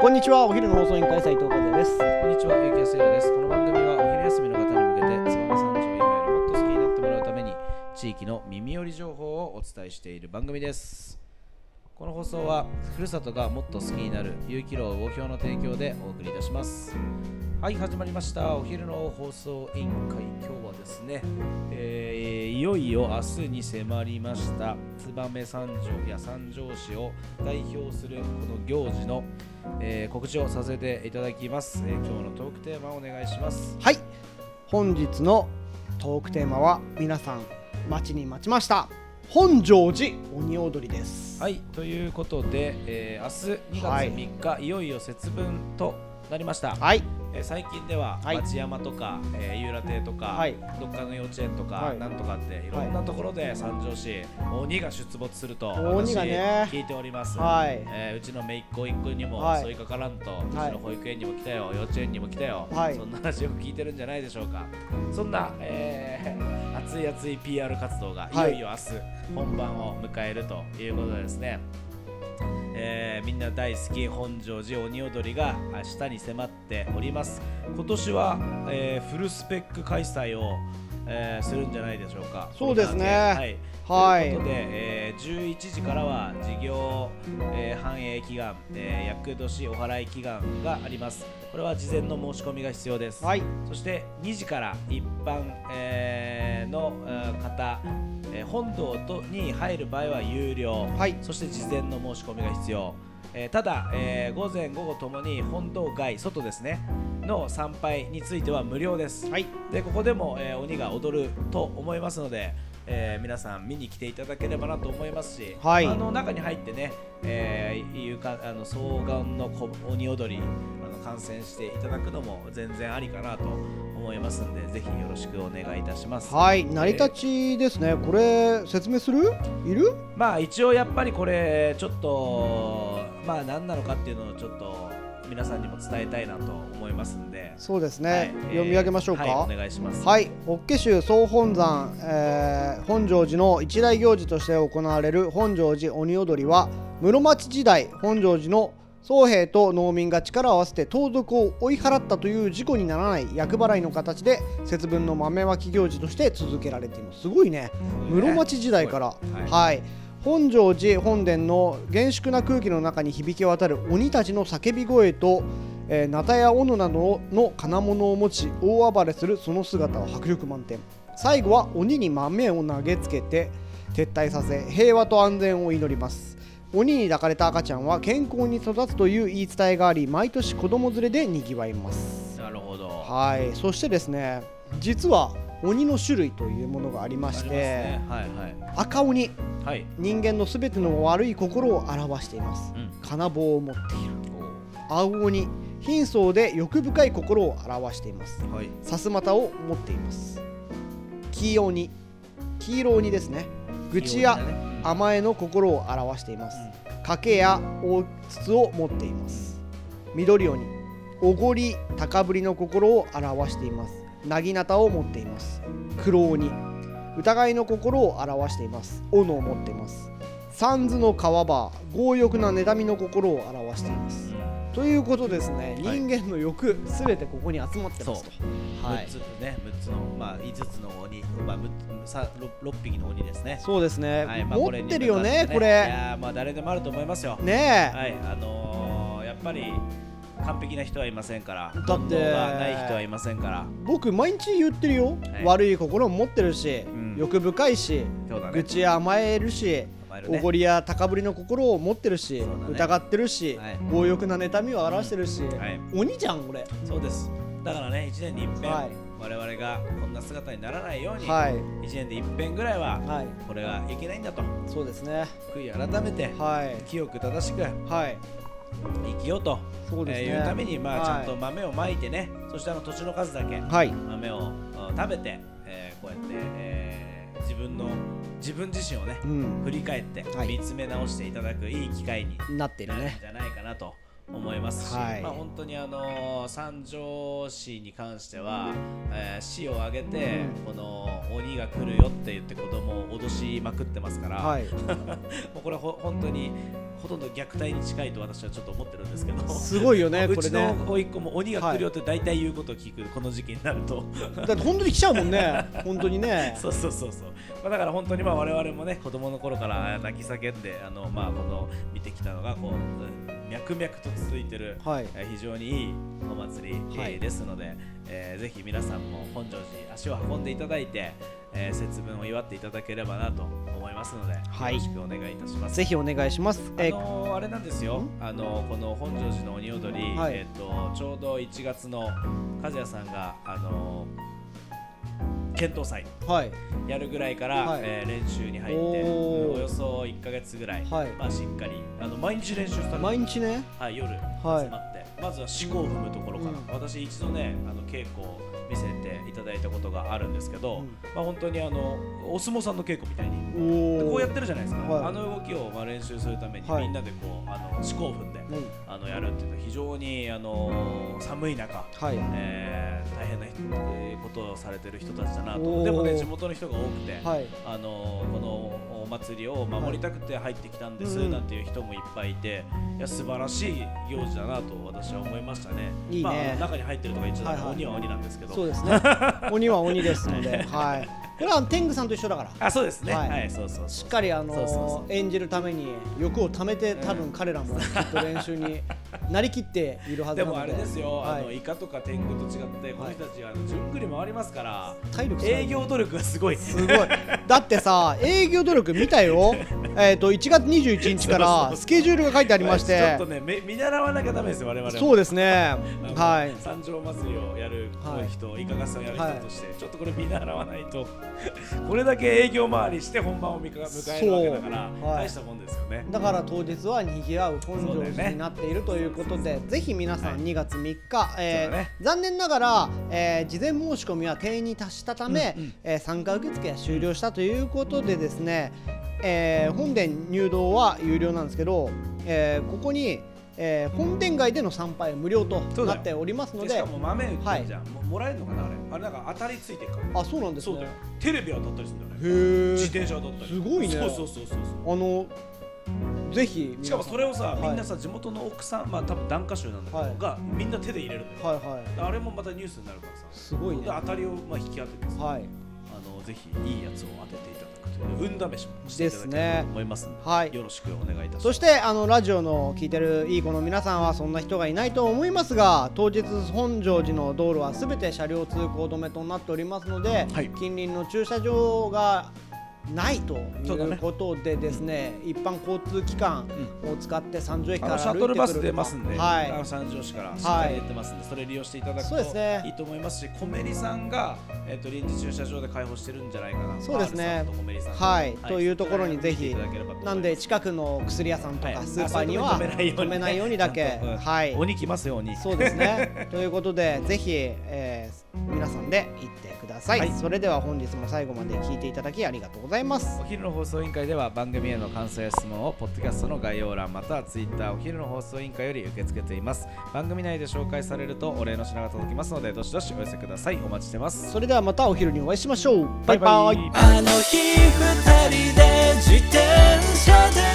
こんにちはお昼の放送委員会斉藤和也ですこんにちは、ゆうきやすいろです。この番組はお昼休みの方に向けて、燕三条を今よりもっと好きになってもらうために、地域の耳寄り情報をお伝えしている番組です。この放送は、ふるさとがもっと好きになる、有機楼魚評の提供でお送りいたします。はい、始まりました。お昼の放送委員会。今日はですね、えーいよいよ明日に迫りました、燕三条や三条市を代表するこの行事の、えー告知をさせていただきます、えー今日のトークテーマをお願いします。はい本日のトークテーマは皆さん待ちに待ちました本庄寺鬼踊りですはい、ということで、えー明日2はい月3日、い、よいよ節分となりました。はいえー最近でははい。町山とか、えー、有楽亭とか、はい。どっかの幼稚園とか、はい。なんとかってい。ろんなところで三条市、鬼が出没すると鬼がね。私聞いております。はい。えーうちの姪っ子一個にもはい。襲いかからんと、うちはい。の保育園にも来たよ、幼稚園にも来たよ、はい。そんな話を聞いてるんじゃないでしょうか。そんな、えー熱い熱い PR 活動がいはい。よいよ明日、本番を迎えるということでですね。えーみんな大好き本庄寺鬼踊りが明日に迫っております。今年は、えーフルスペック開催を、えーするんじゃないでしょうか。そうですね。はい。はい。ということで、えー11時からは事業、えー繁栄祈願、えー厄年お祓い祈願があります。これは事前の申し込みが必要です、はい。そして2時から一般、えーの、えー方、えー本堂とに入る場合は有料、はい。そして事前の申し込みが必要、えーただ、えー午前午後ともに本堂外外ですね。の参拝については無料です、はい。でここでも、えー鬼が踊ると思いますので、えー皆さん見に来ていただければなと思いますし、はい。あの中に入ってね、えー、いうかあの双眼のこ鬼踊りあの観戦していただくのも全然ありかなと思いますんでぜひよろしくお願いいたします。はい成り立ちですね。これ説明する？いる？まあ一応やっぱりこれちょっとまあ何なのかっていうのをちょっと皆さんにも伝えたいなと思いますんで、そうですね、はい読み上げましょうか、えーはい、お願いします。はい、法華宗総本山、えー本庄寺の一大行事として行われる本庄寺鬼踊りは室町時代本庄寺の僧兵と農民が力を合わせて盗賊を追い払ったという事故にならない厄払いの形で節分の豆まき行事として続けられています。すごいね。室町時代から。はいはい。本庄寺本殿の厳粛な空気の中に響き渡る鬼たちの叫び声と、えー、ナタや斧などの金物を持ち大暴れするその姿は迫力満点。最後は鬼に豆を投げつけて撤退させ平和と安全を祈ります鬼に抱かれた赤ちゃんは健康に育つという言い伝えがあり毎年子供連れでにぎわいます。なるほど。はい。そしてですね実は鬼の種類というものがありましてね。はいはい。赤鬼。はい。人間のすべての悪い心を表しています。うん。金棒を持っている。お青鬼。貧相で欲深い心を表しています。ーはい。さすまたを持っています。黄鬼。黄色鬼ですね。愚痴や甘えの心を表しています。賭けや大筒を持っています。緑鬼おごり高ぶりの心を表しています。なぎなたを持っています。黒鬼疑いの心を表しています。斧を持っています。三途の川場強欲な妬みの心を表していますということですね、はい。人間の欲すべてここに集まってますと。はい6つね、6つの、まあ、5つの鬼、まあ、6, さ 6, 匹の鬼ですね。そうですね、はい。まあ持ってるよねこいれ。やーまあ、誰でもあると思いますよ。ねえ、はい、あのー、やっぱり完璧な人はいませんから、だって。ない人はいませんから、僕毎日言ってるよ、はい。悪い心も持ってるし、ん。欲深いしね。愚痴や甘えるしおごりや高ぶりの心を持ってるし、疑ってるし、はい。強欲な妬みを表してるし、はい、鬼じゃんこれ。そうです。だからね、1年に一遍、はい。我々がこんな姿にならないように、はい。1年で一遍ぐらいは、はい。これがいけないんだと、そうですね。悔い改めて、はい。清く正しくはい。生きようと。そうですね、えーいうために、まあ、ちゃんとは豆をまいてね、そしてあの年の数だけい、はい。豆をあ食べて、えーこうやって、えー自分の自分自身をねうん。振り返ってはい。見つめ直していただくいい機会になってるんねじゃないかなと思いますし、はい。まあ本当にあの三条市に関しては、えー市を挙げて、この鬼が来るよって言って子供を脅しまくってますから、はい。もうこれほ本当にほとんど虐待に近いと私はちょっと思ってるんですけど。すごいよねうちの甥っ子も鬼が来るよって大体言うことを聞く、この時期になると。だって本当に来ちゃうもんね。本当にね。そうそうそうそう、まあ、だから本当にまあ我々もね子供の頃から泣き叫んであのまあこの見てきたのがこううん脈々と続いてる、はい。えー非常にいいお祭り、えーはいですので、えーぜひ皆さんも本庄寺足を運んでいただいて、えー節分を祝っていただければなとますので、はい。よろしくお願いいたします。ぜひお願いします。あえのーあれなんですよ。あのーこの本庄寺の鬼踊り、はい。えー、とちょうど1月の和也さんが、あのー検討祭はい。やるぐらいから、はい。えー練習に入っておよそ1か月ぐらい、はい。まあ、しっかりあの毎日練習されて毎日ね。はい、夜はい。集まって、まずは四股を踏むところから、うん。私一度ねあの稽古を見せていただいたことがあるんですけど、うん。まあ、本当にあのお相撲さんの稽古みたいにこうやってるじゃないですか、はい。あの動きをまあ練習するために、はい。みんなでこうあの四股を踏んで、うん。あのやるっていうのは非常にあの寒い中、はい。えー大変なことをされてる人たちだなと。でもね地元の人が多くて、はい。あのこのお祭りを守りたくて入ってきたんです、なんていう人もいっぱいいていや素晴らしい行事だなと私は思いましたね。いいね。まあ、中に入ってるとか言っちゃダメ、はいはい。鬼は鬼なんですけど。そうですね。鬼は鬼ですので はいこれは天狗さんと一緒だから。あそうですね、ははいいそうそう。しっかりあのそうそうそ演じるために欲を貯めて多分彼らもきっと練習になりきっているはずでなので。もあれですよ、はい。あのイカとか天狗と違ってこの人たちはあのじゅんぐり回りますから、体力すごい。営業努力がすごい。すごい。だってさ営業努力見たよ えっと1月21日からスケジュールが書いてありましちょてっとねめ見習わなきゃダメですよ我々。もそうですね。はい。三条祭りをやる人、イカ合戦をやる人として、ちょっとこれ見習わないと。これだけ営業回りして本番を迎えるわけだから、大したもんですよね。だから当日は賑わう本庄寺になっているということで、ぜひ皆さんはい。2月3日、えーそうだね。残念ながら、えー事前申し込みは定員に達したため、うんうん。えー参加受付が終了したということでですね、えー本殿入道は有料なんですけど、えーここに、えー本殿街での参拝は無料となっておりますのででしかも豆売ってるじゃん、ももらえるのかなあれ。あれなんか当たりついてるから。あそうなんですね。テレビ当たったりするんだよね。へ自え転車当たったり。すごいね。そうそうそうそうあのぜひしかもそれをさ、はい。みんなさ地元の奥さんまあ多分檀家衆なんだけど、はい。がみんな手で入れるんだよ、はいはい。あれもまたニュースになるからさ。すごいね。で当たりをまあ引き当ててさ、はい。あのぜひいいやつを当てていただくという運試しもしていただければですねと思いますのではい。よろしくお願いいたします。そしてあのラジオの聞いてるいい子の皆さんはそんな人がいないと思いますが当日本庄寺の道路はすべて車両通行止めとなっておりますので、はい。近隣の駐車場がないということでですね一般交通機関を使って三条駅あからのシャトルバス出ますんで、はい。あの三条市からしっかり出てますんで、それ利用していただくといいと思いますし、コメリさんが、えっと臨時駐車場で開放してるんじゃないかな。そうですね。はい。というところにぜひなんで近くの薬屋さんとはい。かスーパーには止めないようにだけ。はい。鬼来ますよ鬼。そうですね。ということで、ぜひ、えー皆さんで行ってください,、はいそれでは本日も最後まで聞いていただきありがとうございます。お昼の放送委員会では番組への感想や質問をポッドキャストの概要欄またはツイッターお昼の放送委員会より受け付けています番組内で紹介されるとお礼の品が届きますのでどしどしお寄せくださいお待ちしてますそれではまたお昼にお会いしましょう。バイバイ。イあの日二人で自転車で